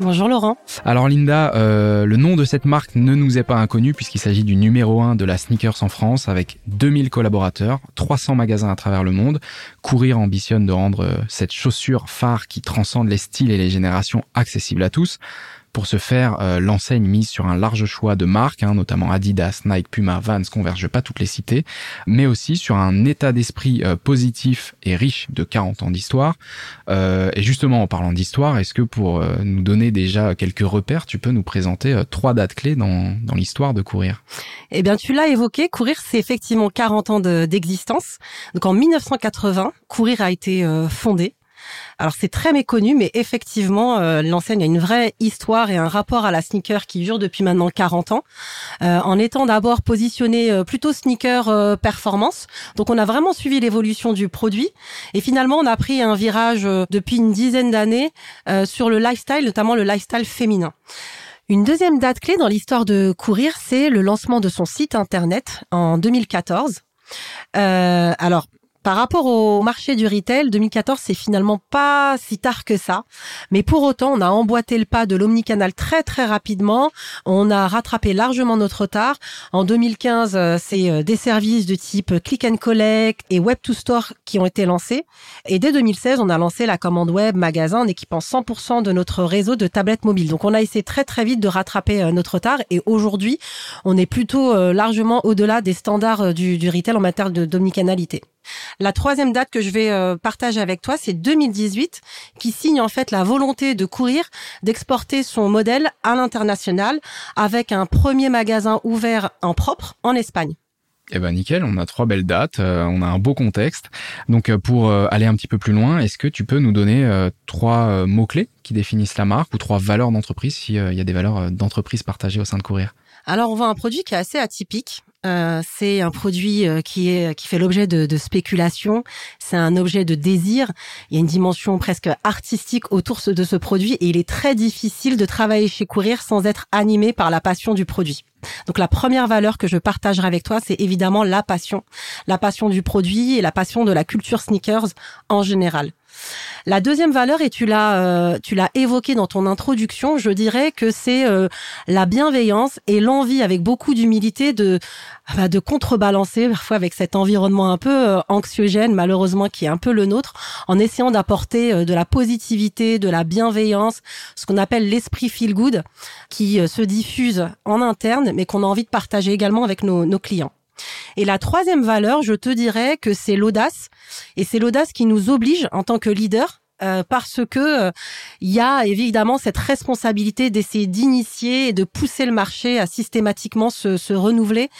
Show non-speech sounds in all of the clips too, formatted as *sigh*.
Bonjour Laurent. Alors Linda, euh, le nom de cette marque ne nous est pas inconnu puisqu'il s'agit du numéro 1 de la sneakers en France avec 2000 collaborateurs, 300 magasins à travers le monde. Courir ambitionne de rendre euh, cette chaussure phare qui transcende les styles et les générations accessible à tous. Pour ce faire, euh, l'enseigne mise sur un large choix de marques, hein, notamment Adidas, Nike, Puma, Vans, Converse, vais pas toutes les citer, mais aussi sur un état d'esprit euh, positif et riche de 40 ans d'histoire. Euh, et justement, en parlant d'histoire, est-ce que pour nous donner déjà quelques repères, tu peux nous présenter trois dates clés dans, dans l'histoire de Courir? Eh bien, tu l'as évoqué, Courir, c'est effectivement 40 ans d'existence. Donc en 1980, Courir a été fondé alors c'est très méconnu, mais effectivement, euh, l'enseigne a une vraie histoire et un rapport à la sneaker qui dure depuis maintenant 40 ans, euh, en étant d'abord positionné euh, plutôt sneaker performance. Donc on a vraiment suivi l'évolution du produit et finalement on a pris un virage depuis une dizaine d'années sur le lifestyle, notamment le lifestyle féminin. Une deuxième date clé dans l'histoire de Courir, c'est le lancement de son site internet en 2014. Euh, alors, par rapport au marché du retail, 2014, c'est finalement pas si tard que ça. Mais pour autant, on a emboîté le pas de l'omnicanal très très rapidement. On a rattrapé largement notre retard. En 2015, euh, c'est euh, des services de type click and collect et web to store qui ont été lancés. Et dès 2016, on a lancé la commande web magasin en équipant 100% de notre réseau de tablettes mobiles. Donc on a essayé très très vite de rattraper euh, notre retard. Et aujourd'hui, on est plutôt largement au-delà des standards du, du retail en matière d'omnicanalité. La troisième date que je vais euh, partager avec toi, c'est 2018, qui signe en fait la volonté de courir, d'exporter son modèle à l'international avec un premier magasin ouvert en propre en Espagne. Eh ben nickel, on a trois belles dates, euh, on a un beau contexte. Donc euh, pour aller un petit peu plus loin, est-ce que tu peux nous donner trois mots-clés qui définissent la marque ou trois valeurs d'entreprise s'il y a des valeurs d'entreprise partagées au sein de Courir? Alors on voit un produit qui est assez atypique. Euh, c'est un produit euh, qui est qui fait l'objet de, de spéculation. C'est un objet de désir. Il y a une dimension presque artistique autour de ce produit et il est très difficile de travailler chez Courir sans être animé par la passion du produit. Donc la première valeur que je partagerai avec toi, c'est évidemment la passion, la passion du produit et la passion de la culture sneakers en général. La deuxième valeur, et tu l'as euh, tu l'as évoqué dans ton introduction, je dirais que c'est euh, la bienveillance et l'envie avec beaucoup d'humilité de bah, de contrebalancer parfois avec cet environnement un peu euh, anxiogène malheureusement qui est un peu le nôtre en essayant d'apporter de la positivité, de la bienveillance, ce qu'on appelle l'esprit feel good qui se diffuse en interne mais qu'on a envie de partager également avec nos clients. Et la troisième valeur, je te dirais que c'est l'audace. Et c'est l'audace qui nous oblige en tant que leader euh, parce que il euh, y a évidemment cette responsabilité d'essayer d'initier et de pousser le marché à systématiquement se, se renouveler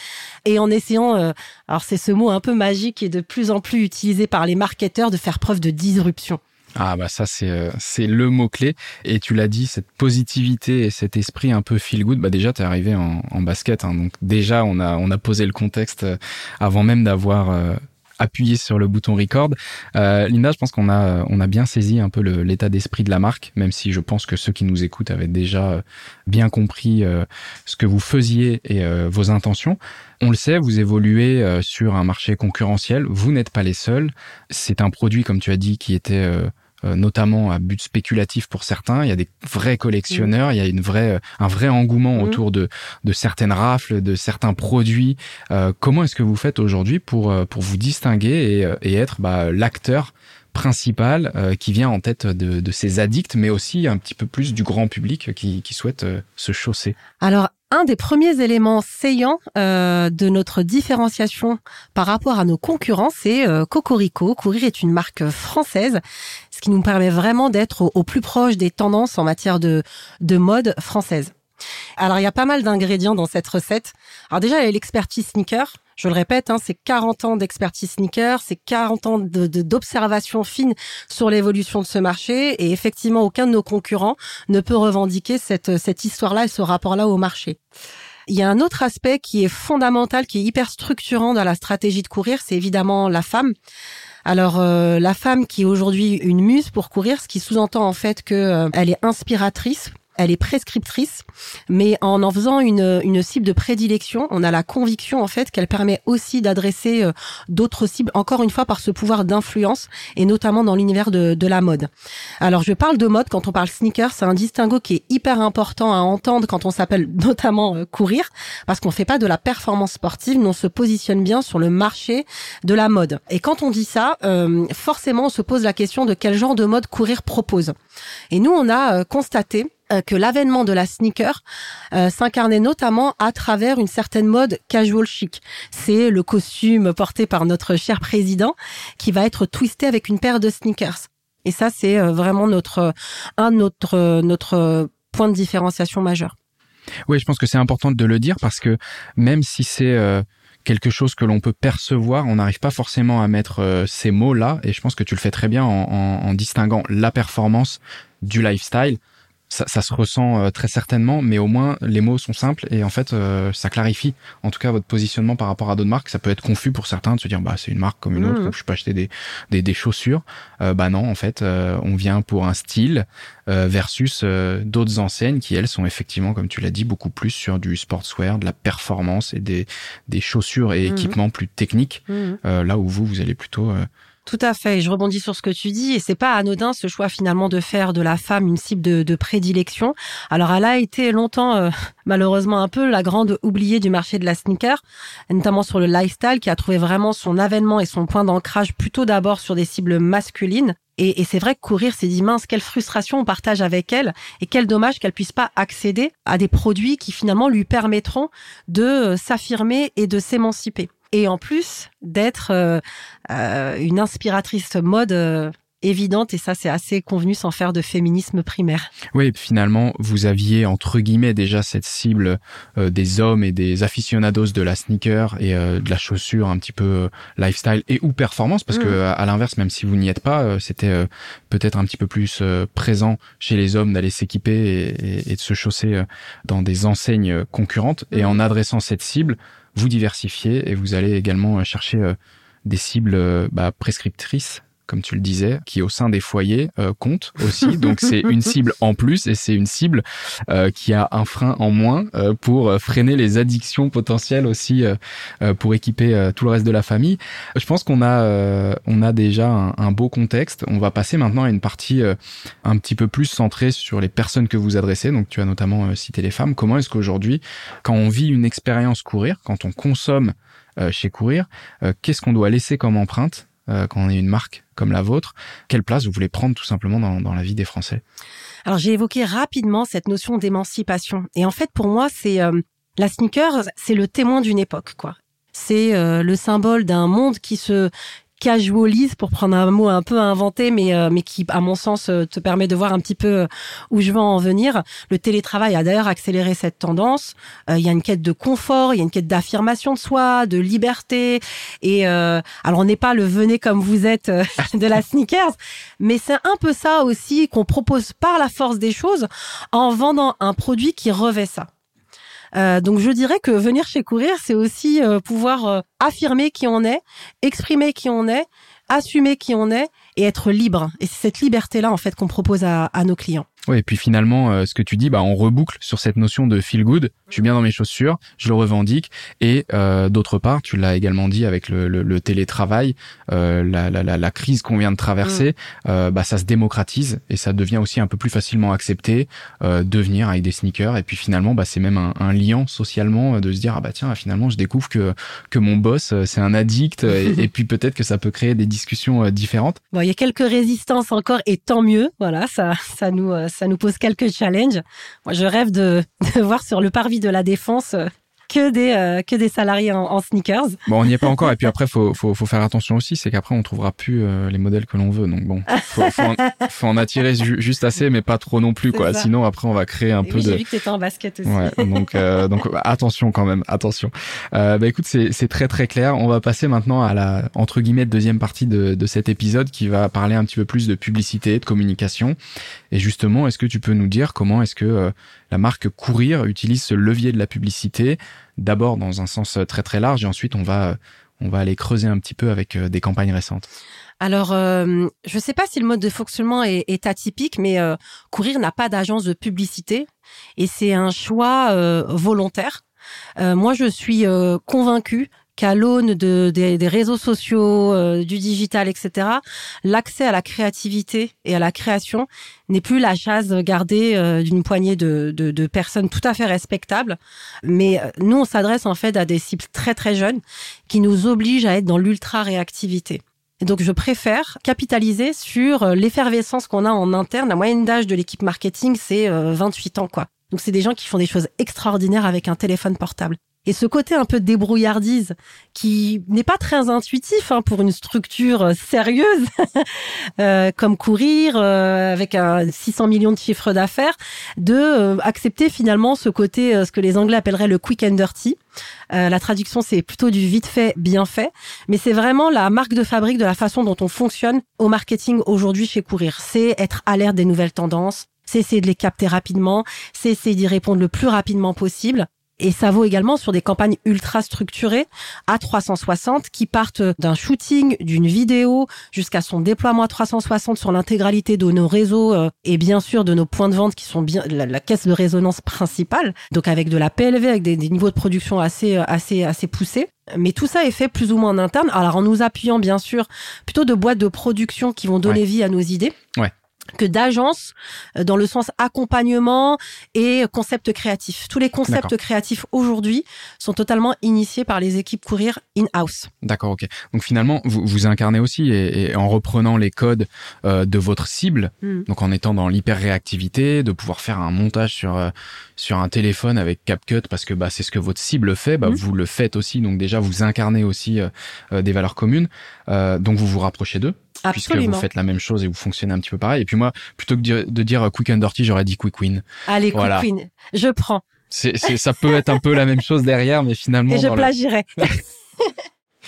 et en essayant, euh, alors c'est ce mot un peu magique et de plus en plus utilisé par les marketeurs, de faire preuve de disruption. Ah bah ça c'est euh, c'est le mot clé et tu l'as dit cette positivité et cet esprit un peu feel good bah déjà t'es arrivé en, basket hein, donc déjà on a on a posé le contexte euh, avant même d'avoir euh, appuyé sur le bouton record. Euh, Linda, je pense qu'on a on a bien saisi un peu l'état d'esprit de la marque, même si je pense que ceux qui nous écoutent avaient déjà bien compris ce que vous faisiez et vos intentions. On le sait, vous évoluez sur un marché concurrentiel. Vous n'êtes pas les seuls. C'est un produit, comme tu as dit, qui était euh, notamment à but spéculatif pour certains. Il y a des vrais collectionneurs, il y a une vraie, euh, un vrai engouement mm. autour de, de certaines rafles, de certains produits. Euh, comment est-ce que vous faites aujourd'hui pour, pour vous distinguer et, et être bah, l'acteur principal qui vient en tête de, de, ces addicts, mais aussi un petit peu plus du grand public qui, qui souhaite se chausser? Alors, un des premiers éléments saillants euh, de notre différenciation par rapport à nos concurrents, c'est euh, Cocorico. Courir est une marque française, ce qui nous permet vraiment d'être au, plus proche des tendances en matière de, de mode française. Alors, il y a pas mal d'ingrédients dans cette recette. Alors déjà, il y l'expertise sneaker. Je le répète, hein, c'est 40 ans d'expertise sneaker, c'est 40 ans d'observation fine sur l'évolution de ce marché et effectivement aucun de nos concurrents ne peut revendiquer cette, cette histoire-là et ce rapport-là au marché. Il y a un autre aspect qui est fondamental, qui est hyper structurant dans la stratégie de courir, c'est évidemment la femme. Alors euh, la femme qui est aujourd'hui une muse pour courir, ce qui sous-entend en fait que euh, elle est inspiratrice elle est prescriptrice, mais en en faisant une, une cible de prédilection, on a la conviction en fait qu'elle permet aussi d'adresser euh, d'autres cibles, encore une fois par ce pouvoir d'influence, et notamment dans l'univers de, de la mode. Alors je parle de mode, quand on parle sneaker, c'est un distinguo qui est hyper important à entendre quand on s'appelle *laughs* notamment euh, courir, parce qu'on fait pas de la performance sportive, mais on se positionne bien sur le marché de la mode. Et quand on dit ça, euh, forcément on se pose la question de quel genre de mode courir propose. Et nous, on a constaté euh, que l'avènement de la sneaker euh, s'incarnait notamment à travers une certaine mode casual chic. C'est le costume porté par notre cher président qui va être twisté avec une paire de sneakers. Et ça, c'est euh, vraiment notre un notre notre point de différenciation majeur. Oui, je pense que c'est important de le dire parce que même si c'est quelque chose que l'on peut percevoir, on n'arrive pas forcément à mettre ces mots-là, et je pense que tu le fais très bien en, en distinguant la performance du lifestyle ça, ça, se ressent euh, très certainement, mais au moins les mots sont simples et en fait euh, ça clarifie en tout cas votre positionnement par rapport à d'autres marques. Ça peut être confus pour certains de se dire bah c'est une marque comme une autre, mmh. je peux acheter des, des, des chaussures. Euh, bah non, en fait on vient pour un style versus d'autres enseignes qui elles sont effectivement comme tu l'as dit beaucoup plus sur du sportswear, de la performance et des, des chaussures et mmh. équipements plus techniques. Mmh. là où vous vous allez plutôt tout à fait. je rebondis sur ce que tu dis. Et c'est pas anodin ce choix finalement de faire de la femme une cible de, prédilection. Alors elle a été longtemps, euh, *laughs* malheureusement un peu, la grande oubliée du marché de la sneaker, notamment sur le lifestyle, qui a trouvé vraiment son avènement et son point d'ancrage plutôt d'abord sur des cibles masculines. Et, c'est vrai que courir s'est dit mince, quelle frustration on partage avec elle et quel dommage qu'elle puisse pas accéder à des produits qui finalement lui permettront de euh, s'affirmer et de s'émanciper et en plus d'être euh, euh, une inspiratrice mode euh, évidente et ça c'est assez convenu sans faire de féminisme primaire. Oui, finalement vous aviez entre guillemets déjà cette cible des hommes et des aficionados de la sneaker et de la chaussure un petit peu lifestyle et ou performance parce que mm. à, l'inverse même si vous n'y êtes pas c'était peut-être un petit peu plus présent chez les hommes d'aller s'équiper et, et, de se chausser dans des enseignes concurrentes et mm. en adressant cette cible vous diversifiez et vous allez également euh, chercher euh, des cibles euh, bah, prescriptrices comme tu le disais, qui au sein des foyers compte aussi. *laughs* Donc c'est une cible en plus et c'est une cible qui a un frein en moins pour freiner les addictions potentielles aussi pour équiper tout le reste de la famille. Je pense qu'on a on a déjà un, un, beau contexte. On va passer maintenant à une partie un petit peu plus centrée sur les personnes que vous adressez. Donc tu as notamment cité les femmes. Comment est-ce qu'aujourd'hui, quand on vit une expérience courir, quand on consomme chez courir, qu'est-ce qu'on doit laisser comme empreinte euh, quand on est une marque comme la vôtre Quelle place vous voulez prendre tout simplement dans, dans la vie des Français? Alors j'ai évoqué rapidement cette notion d'émancipation. Et en fait, pour moi, c'est euh, la sneaker, c'est le témoin d'une époque, quoi. C'est euh, le symbole d'un monde qui se casualise, pour prendre un mot un peu inventé, mais, euh, mais qui, à mon sens, euh, te permet de voir un petit peu euh, où je veux en venir. Le télétravail a d'ailleurs accéléré cette tendance. Il y a une quête de confort, il y a une quête d'affirmation de soi, de liberté. Et alors, on n'est pas le venez comme vous êtes de la sneakers, mais c'est un peu ça aussi qu'on propose par la force des choses en vendant un produit qui revêt ça. Euh, donc je dirais que venir chez Courir, c'est aussi euh, pouvoir euh, affirmer qui on est, exprimer qui on est, assumer qui on est et être libre. Et c'est cette liberté-là en fait qu'on propose à nos clients. Oui, et puis finalement, euh, ce que tu dis, bah, on reboucle sur cette notion de feel good. Je suis bien dans mes chaussures, je le revendique. Et euh, d'autre part, tu l'as également dit avec le, le, le télétravail, euh, la, la, la, crise qu'on vient de traverser, mm. euh, bah, ça se démocratise et ça devient aussi un peu plus facilement accepté euh, de venir avec des sneakers. Et puis finalement, bah, c'est même un, un, lien socialement de se dire ah bah tiens, finalement, je découvre que que mon boss c'est un addict. *laughs* et, puis peut-être que ça peut créer des discussions différentes. Bon, il y a quelques résistances encore, et tant mieux. Voilà, ça ça nous ça nous pose quelques challenges. Moi, je rêve de, *laughs* voir sur le parvis de la Défense euh, que des euh, que des salariés en, sneakers. Bon, on n'y est pas encore. Et puis *laughs* après, faut faut, faut faire attention aussi, c'est qu'après on trouvera plus euh, les modèles que l'on veut. Donc bon, faut, faut, en, faut en attirer juste assez, mais pas trop non plus, quoi. Sinon après on va créer un peu de. J'ai vu que t'étais en basket aussi. Ouais, donc euh, donc attention quand même, attention. bah écoute, c'est c'est très très clair. On va passer maintenant à la entre guillemets deuxième partie de de cet épisode qui va parler un petit peu plus de publicité, de communication. Et justement, est-ce que tu peux nous dire comment est-ce que la marque Courir utilise ce levier de la publicité, d'abord dans un sens très très large, et ensuite on va on va aller creuser un petit peu avec euh, des campagnes récentes. Alors, euh, je ne sais pas si le mode de fonctionnement est, atypique, mais euh, Courir n'a pas d'agence de publicité et c'est un choix volontaire. moi, je suis convaincue qu'à l'aune de, des, réseaux sociaux, euh, du digital, etc., l'accès à la créativité et à la création n'est plus la chasse gardée euh, d'une poignée de, de, de, personnes tout à fait respectables. Mais euh, nous, on s'adresse en fait à des cibles très très jeunes qui nous obligent à être dans l'ultra-réactivité. Et donc, je préfère capitaliser sur l'effervescence qu'on a en interne. La moyenne d'âge de l'équipe marketing, c'est 28 ans, quoi. Donc, c'est des gens qui font des choses extraordinaires avec un téléphone portable. Et ce côté un peu débrouillardise qui n'est pas très intuitif hein, pour une structure euh, sérieuse *laughs* euh, comme courir euh, avec un 600 millions de chiffres d'affaires, de accepter finalement ce côté, ce que les Anglais appelleraient le quick and dirty. la traduction, c'est plutôt du vite fait, bien fait, mais c'est vraiment la marque de fabrique de la façon dont on fonctionne au marketing aujourd'hui chez Courir. C'est être alerte des nouvelles tendances, c'est essayer de les capter rapidement, c'est essayer d'y répondre le plus rapidement possible. Et ça vaut également sur des campagnes ultra structurées à 360 qui partent d'un shooting, d'une vidéo jusqu'à son déploiement à 360 sur l'intégralité de nos réseaux euh, et bien sûr de nos points de vente qui sont bien la, caisse de résonance principale. Donc avec de la PLV, avec des, des niveaux de production assez euh, assez assez poussés. Mais tout ça est fait plus ou moins en interne. Alors en nous appuyant bien sûr plutôt de boîtes de production qui vont donner vie à nos idées. Ouais que d'agence euh, dans le sens accompagnement et concept créatif. Tous les concepts créatifs aujourd'hui sont totalement initiés par les équipes courir in-house. D'accord, ok. Donc finalement, vous, vous incarnez aussi et, en reprenant les codes euh, de votre cible, hmm. donc en étant dans l'hyper-réactivité, de pouvoir faire un montage sur euh, sur un téléphone avec CapCut parce que bah c'est ce que votre cible fait, bah hmm. vous le faites aussi. Donc déjà vous incarnez aussi des valeurs communes. donc vous vous rapprochez d'eux puisque vous faites la même chose et vous fonctionnez un petit peu pareil. Et puis moi, plutôt que de dire, quick and dirty, j'aurais dit quick win. Allez, quick win, je prends. C'est, ça peut être un peu la même chose derrière, mais finalement. Et je plagierai. *laughs*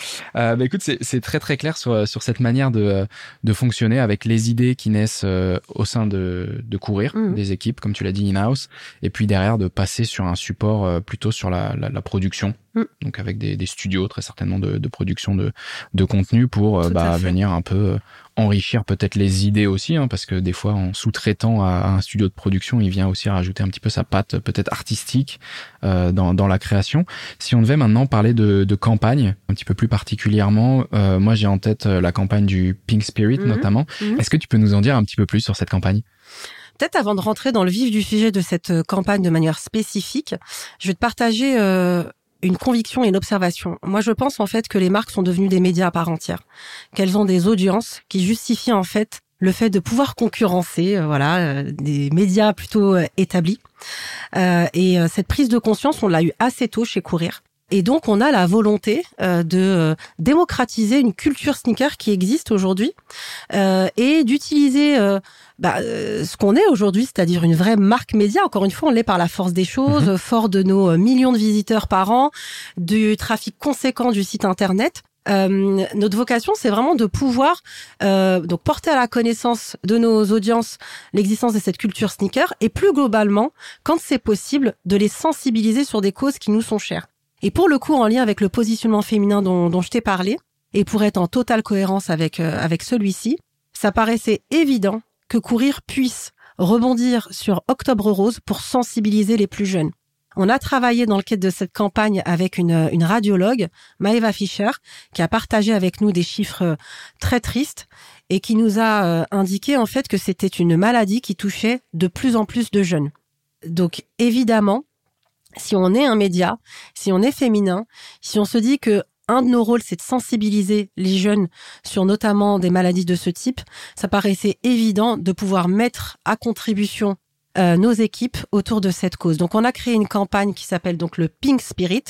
*laughs* Euh, bah écoute, c'est très très clair sur, sur cette manière de, de fonctionner avec les idées qui naissent euh, au sein de, de courir mmh. des équipes, comme tu l'as dit in-house, et puis derrière de passer sur un support euh, plutôt sur la, la, la production, mmh. donc avec des, des, studios très certainement de, de production de, de contenu pour bah, venir un peu enrichir peut-être les idées aussi, hein, parce que des fois, en sous-traitant à, un studio de production, il vient aussi rajouter un petit peu sa patte peut-être artistique euh, dans, dans, la création. Si on devait maintenant parler de, de campagne, un petit peu plus particulièrement, euh, moi j'ai en tête euh, la campagne du Pink Spirit mhm. notamment. Mhm. Est-ce que tu peux nous en dire un petit peu plus sur cette campagne? Peut-être avant de rentrer dans le vif du sujet de cette campagne de manière spécifique, je vais te partager euh, une conviction et une observation. Moi, je pense en fait que les marques sont devenues des médias à part entière, qu'elles ont des audiences qui justifient en fait le fait de pouvoir concurrencer, euh, voilà, euh, des médias plutôt euh, établis. et cette prise de conscience, on l'a eu assez tôt chez Courir. Et donc, on a la volonté de démocratiser une culture sneaker qui existe aujourd'hui et d'utiliser bah, euh, ce qu'on est aujourd'hui, c'est-à-dire une vraie marque média. Encore une fois, on l'est par la force des choses, mhm. fort de nos euh, millions de visiteurs par an, du trafic conséquent du site internet. Euh, notre vocation, c'est vraiment de pouvoir euh, donc porter à la connaissance de nos audiences l'existence de cette culture sneaker et plus globalement, quand c'est possible, de les sensibiliser sur des causes qui nous sont chères. Et pour le coup, en lien avec le positionnement féminin dont, dont je t'ai parlé, et pour être en totale cohérence avec avec celui-ci, ça paraissait évident que Courir puisse rebondir sur Octobre Rose pour sensibiliser les plus jeunes. On a travaillé dans le cadre de cette campagne avec une, une radiologue, Maeva Fischer, qui a partagé avec nous des chiffres très tristes et qui nous a euh, indiqué en fait que c'était une maladie qui touchait de plus en plus de jeunes. Donc évidemment, si on est un média, si on est féminin, si on se dit que un de nos rôles, c'est de sensibiliser les jeunes sur notamment des maladies de ce type. Ça paraissait évident de pouvoir mettre à contribution euh, nos équipes autour de cette cause. Donc on a créé une campagne qui s'appelle donc le Pink Spirit.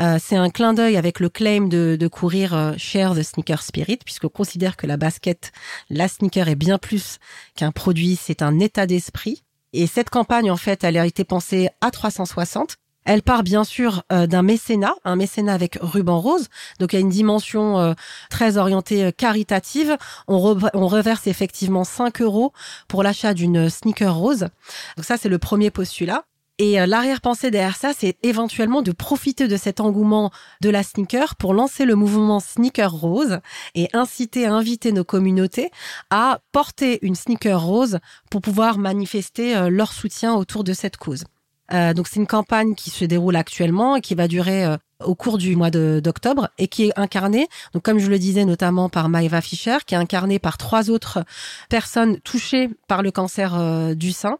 Euh, c'est un clin d'œil avec le claim de, courir euh, Share the Sneaker Spirit, puisqu'on considère que la basket, la sneaker est bien plus qu'un produit, c'est un état d'esprit. Et cette campagne, en fait, elle a été pensée à 360. Elle part bien sûr euh, d'un mécénat, un mécénat avec ruban rose. Donc il y a une dimension euh, très orientée euh, caritative. On, reverse effectivement 5 euros pour l'achat d'une sneaker rose. Donc ça c'est le premier postulat. Et l'arrière-pensée derrière ça, c'est éventuellement de profiter de cet engouement de la sneaker pour lancer le mouvement Sneaker Rose et inciter inviter nos communautés à porter une sneaker rose pour pouvoir manifester leur soutien autour de cette cause. Euh, donc c'est une campagne qui se déroule actuellement et qui va durer euh, au cours du mois d'octobre et qui est incarnée, donc comme je le disais notamment par Maeva Fischer, qui est incarnée par trois autres personnes touchées par le cancer euh, du sein.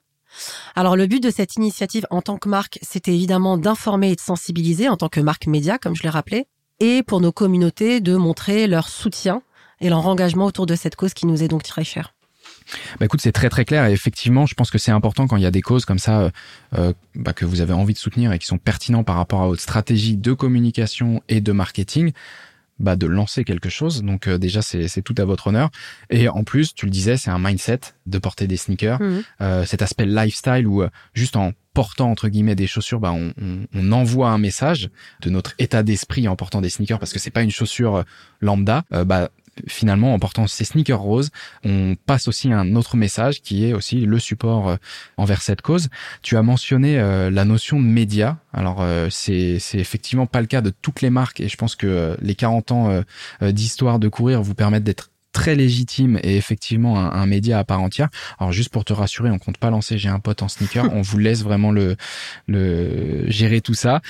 Alors le but de cette initiative en tant que marque, c'était évidemment d'informer et de sensibiliser en tant que marque média, comme je l'ai rappelé, et pour nos communautés de montrer leur soutien et leur engagement autour de cette cause qui nous est donc très chère. Bah écoute, c'est très très clair et effectivement, je pense que c'est important quand il y a des causes comme ça euh, euh, bah, que vous avez envie de soutenir et qui sont pertinents par rapport à votre stratégie de communication et de marketing. Bah, de lancer quelque chose. Donc euh, déjà, c'est tout à votre honneur. Et en plus, tu le disais, c'est un mindset de porter des sneakers. Mmh. cet aspect lifestyle où juste en portant entre guillemets des chaussures, bah, on, on, on envoie un message de notre état d'esprit en portant des sneakers parce que c'est pas une chaussure lambda. bah, finalement, en portant ces sneakers roses, on passe aussi un autre message qui est aussi le support euh, envers cette cause. Tu as mentionné euh, la notion de média. Alors, euh, c'est effectivement pas le cas de toutes les marques et je pense que les 40 ans d'histoire de courir vous permettent d'être très légitime et effectivement un, média à part entière. Alors juste pour te rassurer, on compte pas lancer j'ai un pote en sneaker, *laughs* on vous laisse vraiment le le gérer tout ça.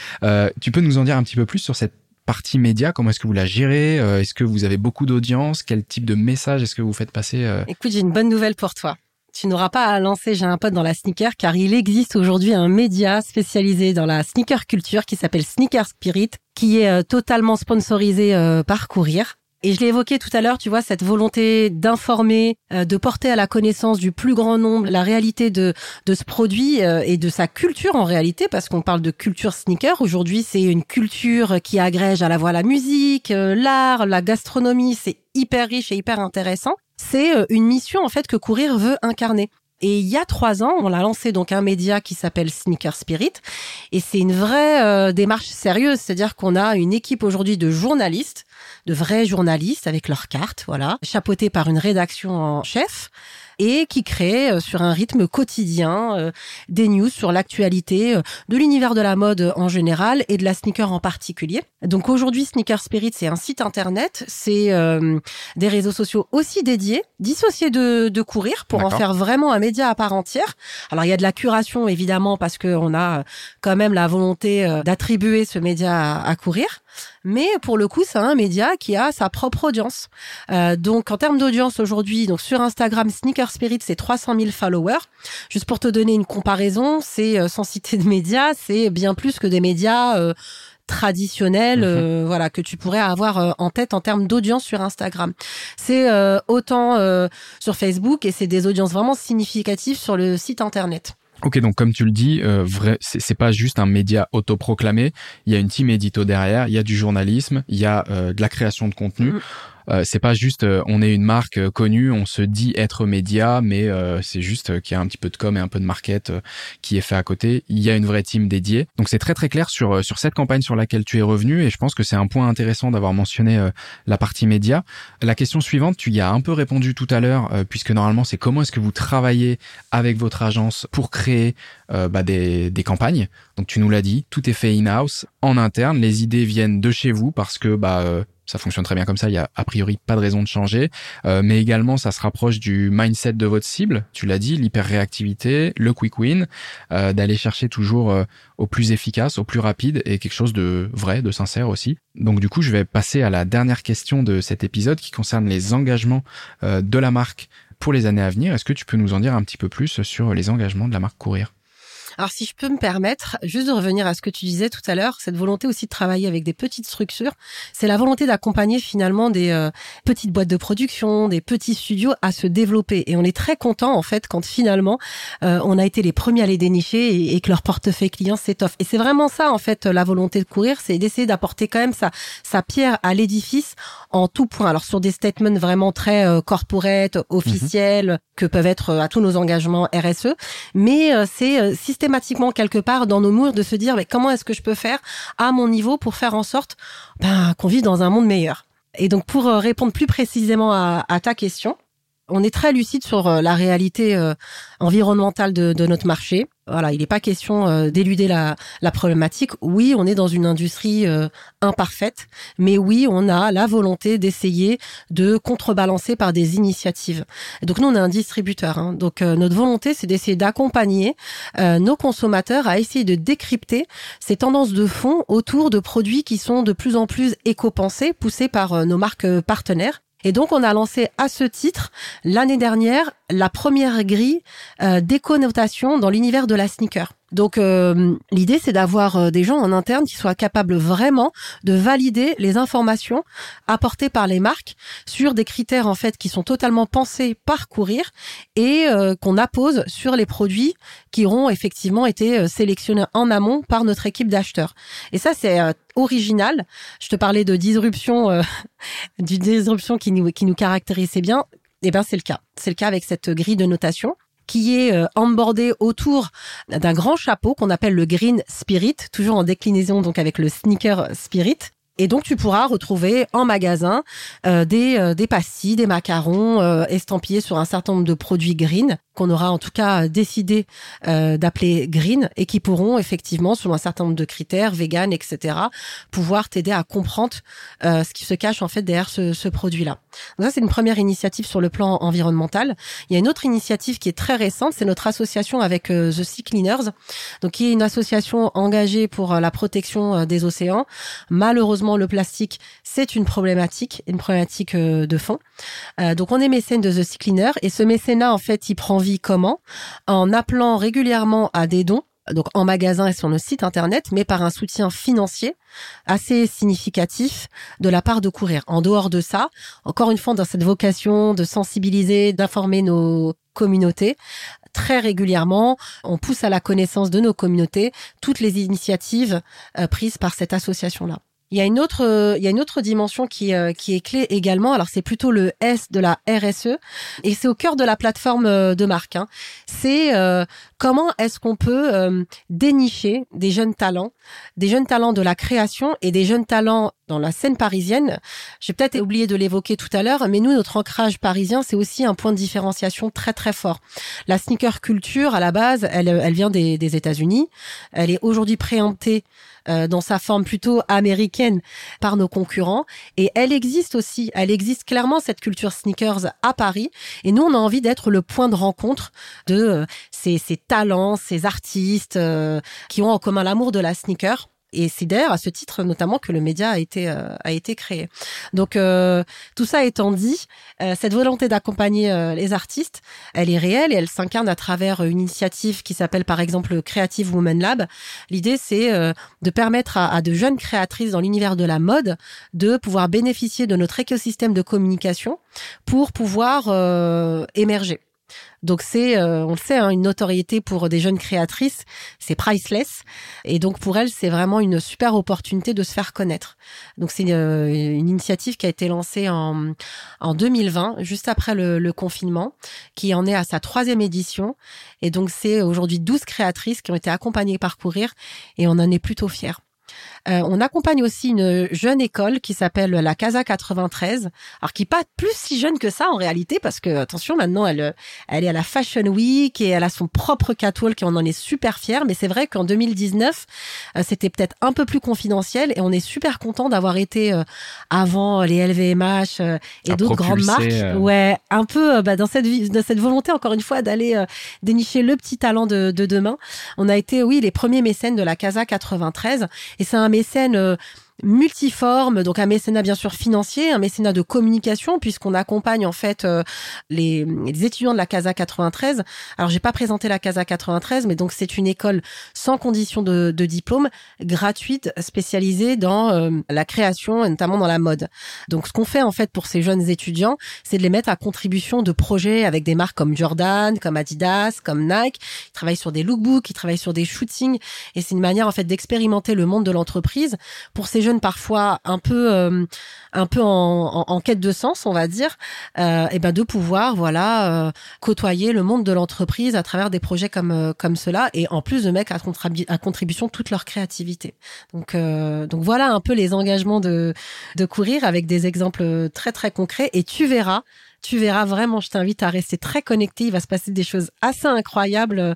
tu peux nous en dire un petit peu plus sur cette partie média, comment est-ce que vous la gérez euh, Est-ce que vous avez beaucoup d'audience Quel type de message est-ce que vous faites passer euh? Écoute, j'ai une bonne nouvelle pour toi. Tu n'auras pas à lancer J'ai un pote dans la sneaker car il existe aujourd'hui un média spécialisé dans la sneaker culture qui s'appelle Sneaker Spirit qui est euh, totalement sponsorisé par Courir. Et je l'ai évoqué tout à l'heure, tu vois, cette volonté d'informer, euh, de porter à la connaissance du plus grand nombre la réalité de, de ce produit euh, et de sa culture en réalité, parce qu'on parle de culture sneaker. Aujourd'hui, c'est une culture qui agrège à la fois la musique, euh, l'art, la gastronomie. C'est hyper riche et hyper intéressant. C'est une mission en fait que Courir veut incarner. Et il y a trois ans, on a lancé donc un média qui s'appelle Sneaker Spirit. Et c'est une vraie euh, démarche sérieuse. C'est-à-dire qu'on a une équipe aujourd'hui de journalistes, de vrais journalistes avec leurs cartes, voilà, chapeautés par une rédaction en chef et qui crée euh, sur un rythme quotidien euh, des news sur l'actualité euh, de l'univers de la mode en général et de la sneaker en particulier. Donc aujourd'hui, Sneaker Spirit, c'est un site internet, c'est des réseaux sociaux aussi dédiés, dissociés de, de courir pour en faire vraiment un média à part entière. Alors il y a de la curation évidemment parce qu'on a quand même la volonté d'attribuer ce média à, à courir. Mais pour le coup, c'est un média qui a sa propre audience. Euh, donc en termes d'audience aujourd'hui, donc sur Instagram, Sneaker Spirit, c'est 300 000 followers. Juste pour te donner une comparaison, c'est euh, sans citer de médias, c'est bien plus que des médias euh, traditionnels, mhm. euh, voilà, que tu pourrais avoir en tête en termes d'audience sur Instagram. C'est autant sur Facebook et c'est des audiences vraiment significatives sur le site internet. Ok, donc comme tu le dis, euh, vrai, c'est pas juste un média autoproclamé. Il y a une team édito derrière, il y a du journalisme, il y a de la création de contenu. Euh, c'est pas juste euh, on est une marque euh, connue, on se dit être média, mais c'est juste qu'il y a un petit peu de com et un peu de market qui est fait à côté. Il y a une vraie team dédiée. Donc c'est très très clair sur sur cette campagne sur laquelle tu es revenu et je pense que c'est un point intéressant d'avoir mentionné la partie média. La question suivante, tu y as un peu répondu tout à l'heure puisque normalement c'est comment est-ce que vous travaillez avec votre agence pour créer bah, des, des campagnes. Donc tu nous l'as dit, tout est fait in-house, en interne, les idées viennent de chez vous parce que bah ça fonctionne très bien comme ça, il y a a priori pas de raison de changer. Euh, mais également, ça se rapproche du mindset de votre cible. Tu l'as dit, l'hyper-réactivité, le quick win, euh, d'aller chercher toujours euh, au plus efficace, au plus rapide et quelque chose de vrai, de sincère aussi. Donc du coup, je vais passer à la dernière question de cet épisode qui concerne les engagements de la marque pour les années à venir. Est-ce que tu peux nous en dire un petit peu plus sur les engagements de la marque Courir? Alors si je peux me permettre, juste de revenir à ce que tu disais tout à l'heure, cette volonté aussi de travailler avec des petites structures, c'est la volonté d'accompagner finalement des euh, petites boîtes de production, des petits studios à se développer. Et on est très content en fait quand finalement euh, on a été les premiers à les dénicher et, que leur portefeuille client s'étoffe. Et c'est vraiment ça en fait la volonté de courir, c'est d'essayer d'apporter quand même sa, sa pierre à l'édifice en tout point. Alors sur des statements vraiment très euh, corporate, officiels, mhm. que peuvent être à tous nos engagements RSE, mais c'est systématiquement quelque part dans nos murs de se dire mais comment est-ce que je peux faire à mon niveau pour faire en sorte ben, qu'on vive dans un monde meilleur? Et donc pour euh, répondre plus précisément à, ta question, on est très lucide sur euh, la réalité euh, environnementale de, notre marché. Voilà, il n'est pas question euh, d'éluder la, la, problématique. Oui, on est dans une industrie imparfaite, mais oui, on a la volonté d'essayer de contrebalancer par des initiatives. donc nous, on est un distributeur. Hein. donc notre volonté, c'est d'essayer d'accompagner nos consommateurs à essayer de décrypter ces tendances de fond autour de produits qui sont de plus en plus éco-pensés, poussés par nos marques partenaires et donc, on a lancé à ce titre, l'année dernière, la première grille euh, d'éco-notation dans l'univers de la sneaker. Donc euh, l'idée c'est d'avoir euh, des gens en interne qui soient capables vraiment de valider les informations apportées par les marques sur des critères en fait qui sont totalement pensés par courir et euh, qu'on appose sur les produits qui auront effectivement été sélectionnés en amont par notre équipe d'acheteurs. Et ça c'est original. Je te parlais de disruption *laughs* du disruption qui nous qui nous caractérisait bien. Eh ben c'est le cas. C'est le cas avec cette grille de notation qui est euh, embordé autour d'un grand chapeau qu'on appelle le Green Spirit, toujours en déclinaison donc avec le sneaker Spirit. Et donc tu pourras retrouver en magasin euh, des, euh, des pastilles, des macarons euh, estampillés sur un certain nombre de produits green qu'on aura en tout cas décidé d'appeler green et qui pourront effectivement, selon un certain nombre de critères, vegan, etc., pouvoir t'aider à comprendre ce qui se cache en fait derrière ce, ce produit-là. Donc ça c'est une première initiative sur le plan environnemental. Il y a une autre initiative qui est très récente, c'est notre association avec The Sea Cleaners, donc qui est une association engagée pour la protection des océans. Malheureusement le plastique, c'est une problématique, une problématique euh, de fond. Euh, donc, on est mécène de The Sea et ce mécénat, en fait, il prend vie comment? En appelant régulièrement à des dons donc en magasin et sur nos site internet, mais par un soutien financier assez significatif de la part de Courir. En dehors de ça, encore une fois, dans cette vocation de sensibiliser, d'informer nos communautés, très régulièrement, on pousse à la connaissance de nos communautés toutes les initiatives euh, prises par cette association-là. Il y a une autre, euh, il y a une autre dimension qui, euh, qui est clé également. Alors c'est plutôt le S de la RSE et c'est au cœur de la plateforme euh, de marque. Hein. C'est comment est-ce qu'on peut dénicher des jeunes talents, des jeunes talents de la création et des jeunes talents dans la scène parisienne? J'ai peut-être oublié de l'évoquer tout à l'heure, mais nous, notre ancrage parisien, c'est aussi un point de différenciation très très fort. La sneaker culture, à la base, elle, elle vient des, des États-Unis. Elle est aujourd'hui préemptée euh, dans sa forme plutôt américaine par nos concurrents. Et elle existe aussi, elle existe clairement cette culture sneakers à Paris. Et nous, on a envie d'être le point de rencontre de euh, ces, ces, talents, ces artistes euh, qui ont en commun l'amour de la sneaker et c'est d'ailleurs à ce titre notamment que le média a été euh, a été créé. Donc euh, tout ça étant dit, euh, cette volonté d'accompagner les artistes, elle est réelle et elle s'incarne à travers une initiative qui s'appelle par exemple Creative Women Lab. L'idée c'est de permettre à, à, de jeunes créatrices dans l'univers de la mode de pouvoir bénéficier de notre écosystème de communication pour pouvoir émerger. Donc c'est, euh, on le sait, hein, une notoriété pour des jeunes créatrices, c'est priceless. Et donc pour elles, c'est vraiment une super opportunité de se faire connaître. Donc c'est une, euh, initiative qui a été lancée en, en 2020, juste après le, le, confinement, qui en est à sa troisième édition. Et donc c'est aujourd'hui 12 créatrices qui ont été accompagnées par Courir et on en est plutôt fiers. Euh, on accompagne aussi une jeune école qui s'appelle la Casa 93, alors qui n'est pas plus si jeune que ça en réalité, parce que attention, maintenant elle, elle est à la Fashion Week et elle a son propre catwalk et on en est super fiers. Mais c'est vrai qu'en 2019, euh, c'était peut-être un peu plus confidentiel et on est super content d'avoir été euh, avant les LVMH et d'autres grandes marques. Ouais, un peu bah, dans cette dans cette volonté encore une fois d'aller dénicher le petit talent de, de demain. On a été oui les premiers mécènes de la Casa 93 et c'est un mécène euh, multiforme, donc un mécénat bien sûr financier, un mécénat de communication, puisqu'on accompagne en fait euh, les, les, étudiants de la CASA 93. Alors j'ai pas présenté la CASA 93, mais donc c'est une école sans condition de, de diplôme, gratuite, spécialisée dans euh, la création et notamment dans la mode. Donc ce qu'on fait en fait pour ces jeunes étudiants, c'est de les mettre à contribution de projets avec des marques comme Jordan, comme Adidas, comme Nike. Ils travaillent sur des lookbooks, ils travaillent sur des shootings, et c'est une manière en fait d'expérimenter le monde de l'entreprise pour ces jeunes parfois un peu euh, un peu en, en, quête de sens, on va dire, euh, et ben de pouvoir voilà euh, côtoyer le monde de l'entreprise à travers des projets comme euh, comme cela et en plus de mettre à, à contribution toute leur créativité. Donc donc voilà un peu les engagements de de courir avec des exemples très très concrets et tu verras tu verras vraiment, je t'invite à rester très connecté. Il va se passer des choses assez incroyables euh,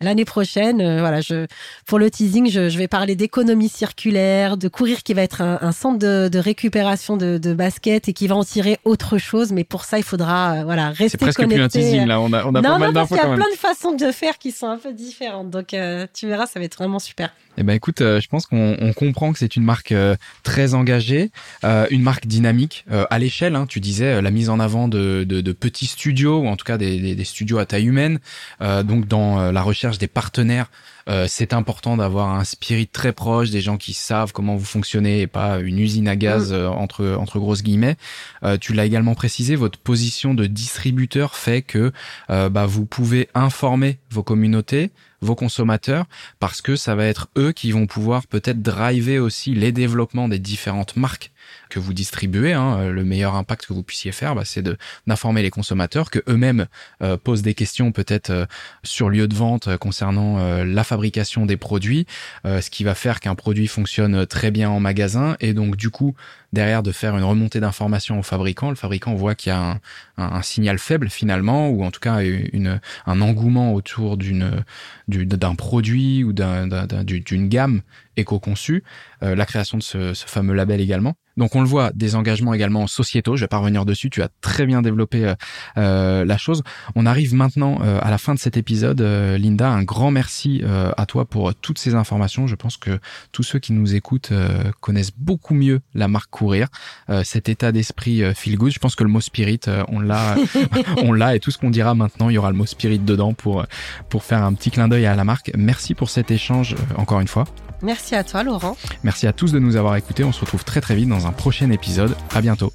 l'année prochaine. Euh, voilà, je, pour le teasing, je, je vais parler d'économie circulaire, de courir qui va être un, un centre de, de récupération de, de, basket et qui va en tirer autre chose. Mais pour ça, il faudra euh, voilà rester connecté. C'est presque plus un teasing là. On a, on a pas mal d'infos. Il y a plein de façons de faire qui sont un peu différentes. Donc tu verras, ça va être vraiment super. Eh ben écoute, je pense qu'on on comprend que c'est une marque très engagée, une marque dynamique à l'échelle. Hein, tu disais la mise en avant de de, petits studios ou en tout cas des, studios à taille humaine. Euh, donc dans euh, la recherche des partenaires, euh, c'est important d'avoir un spirit très proche, des gens qui savent comment vous fonctionnez et pas une usine à gaz mm. entre entre grosses guillemets. tu l'as également précisé, votre position de distributeur fait que bah, vous pouvez informer vos communautés, vos consommateurs, parce que ça va être eux qui vont pouvoir peut-être driver aussi les développements des différentes marques que vous distribuez, hein, euh, le meilleur impact que vous puissiez faire, bah, c'est d'informer les consommateurs que eux-mêmes euh, posent des questions peut-être euh, sur lieu de vente concernant la fabrication des produits, ce qui va faire qu'un produit fonctionne très bien en magasin et donc du coup derrière de faire une remontée d'informations au fabricant. Le fabricant voit qu'il y a un, signal faible finalement, ou en tout cas une, un engouement autour d'un produit ou d'une gamme éco-conçue. la création de ce, ce fameux label également. Donc on le voit, des engagements également sociétaux. Je vais pas revenir dessus. Tu as très bien développé euh, euh la chose. On arrive maintenant euh, à la fin de cet épisode. Euh, Linda, un grand merci à toi pour toutes ces informations. Je pense que tous ceux qui nous écoutent connaissent beaucoup mieux la marque Courir, cet état d'esprit feel good. Je pense que le mot spirit, on l'a, *laughs* on l'a et tout ce qu'on dira maintenant, il y aura le mot spirit dedans pour pour faire un petit clin d'œil à la marque. Merci pour cet échange encore une fois. Merci à toi, Laurent. Merci à tous de nous avoir écoutés. On se retrouve très très vite dans un prochain épisode. À bientôt.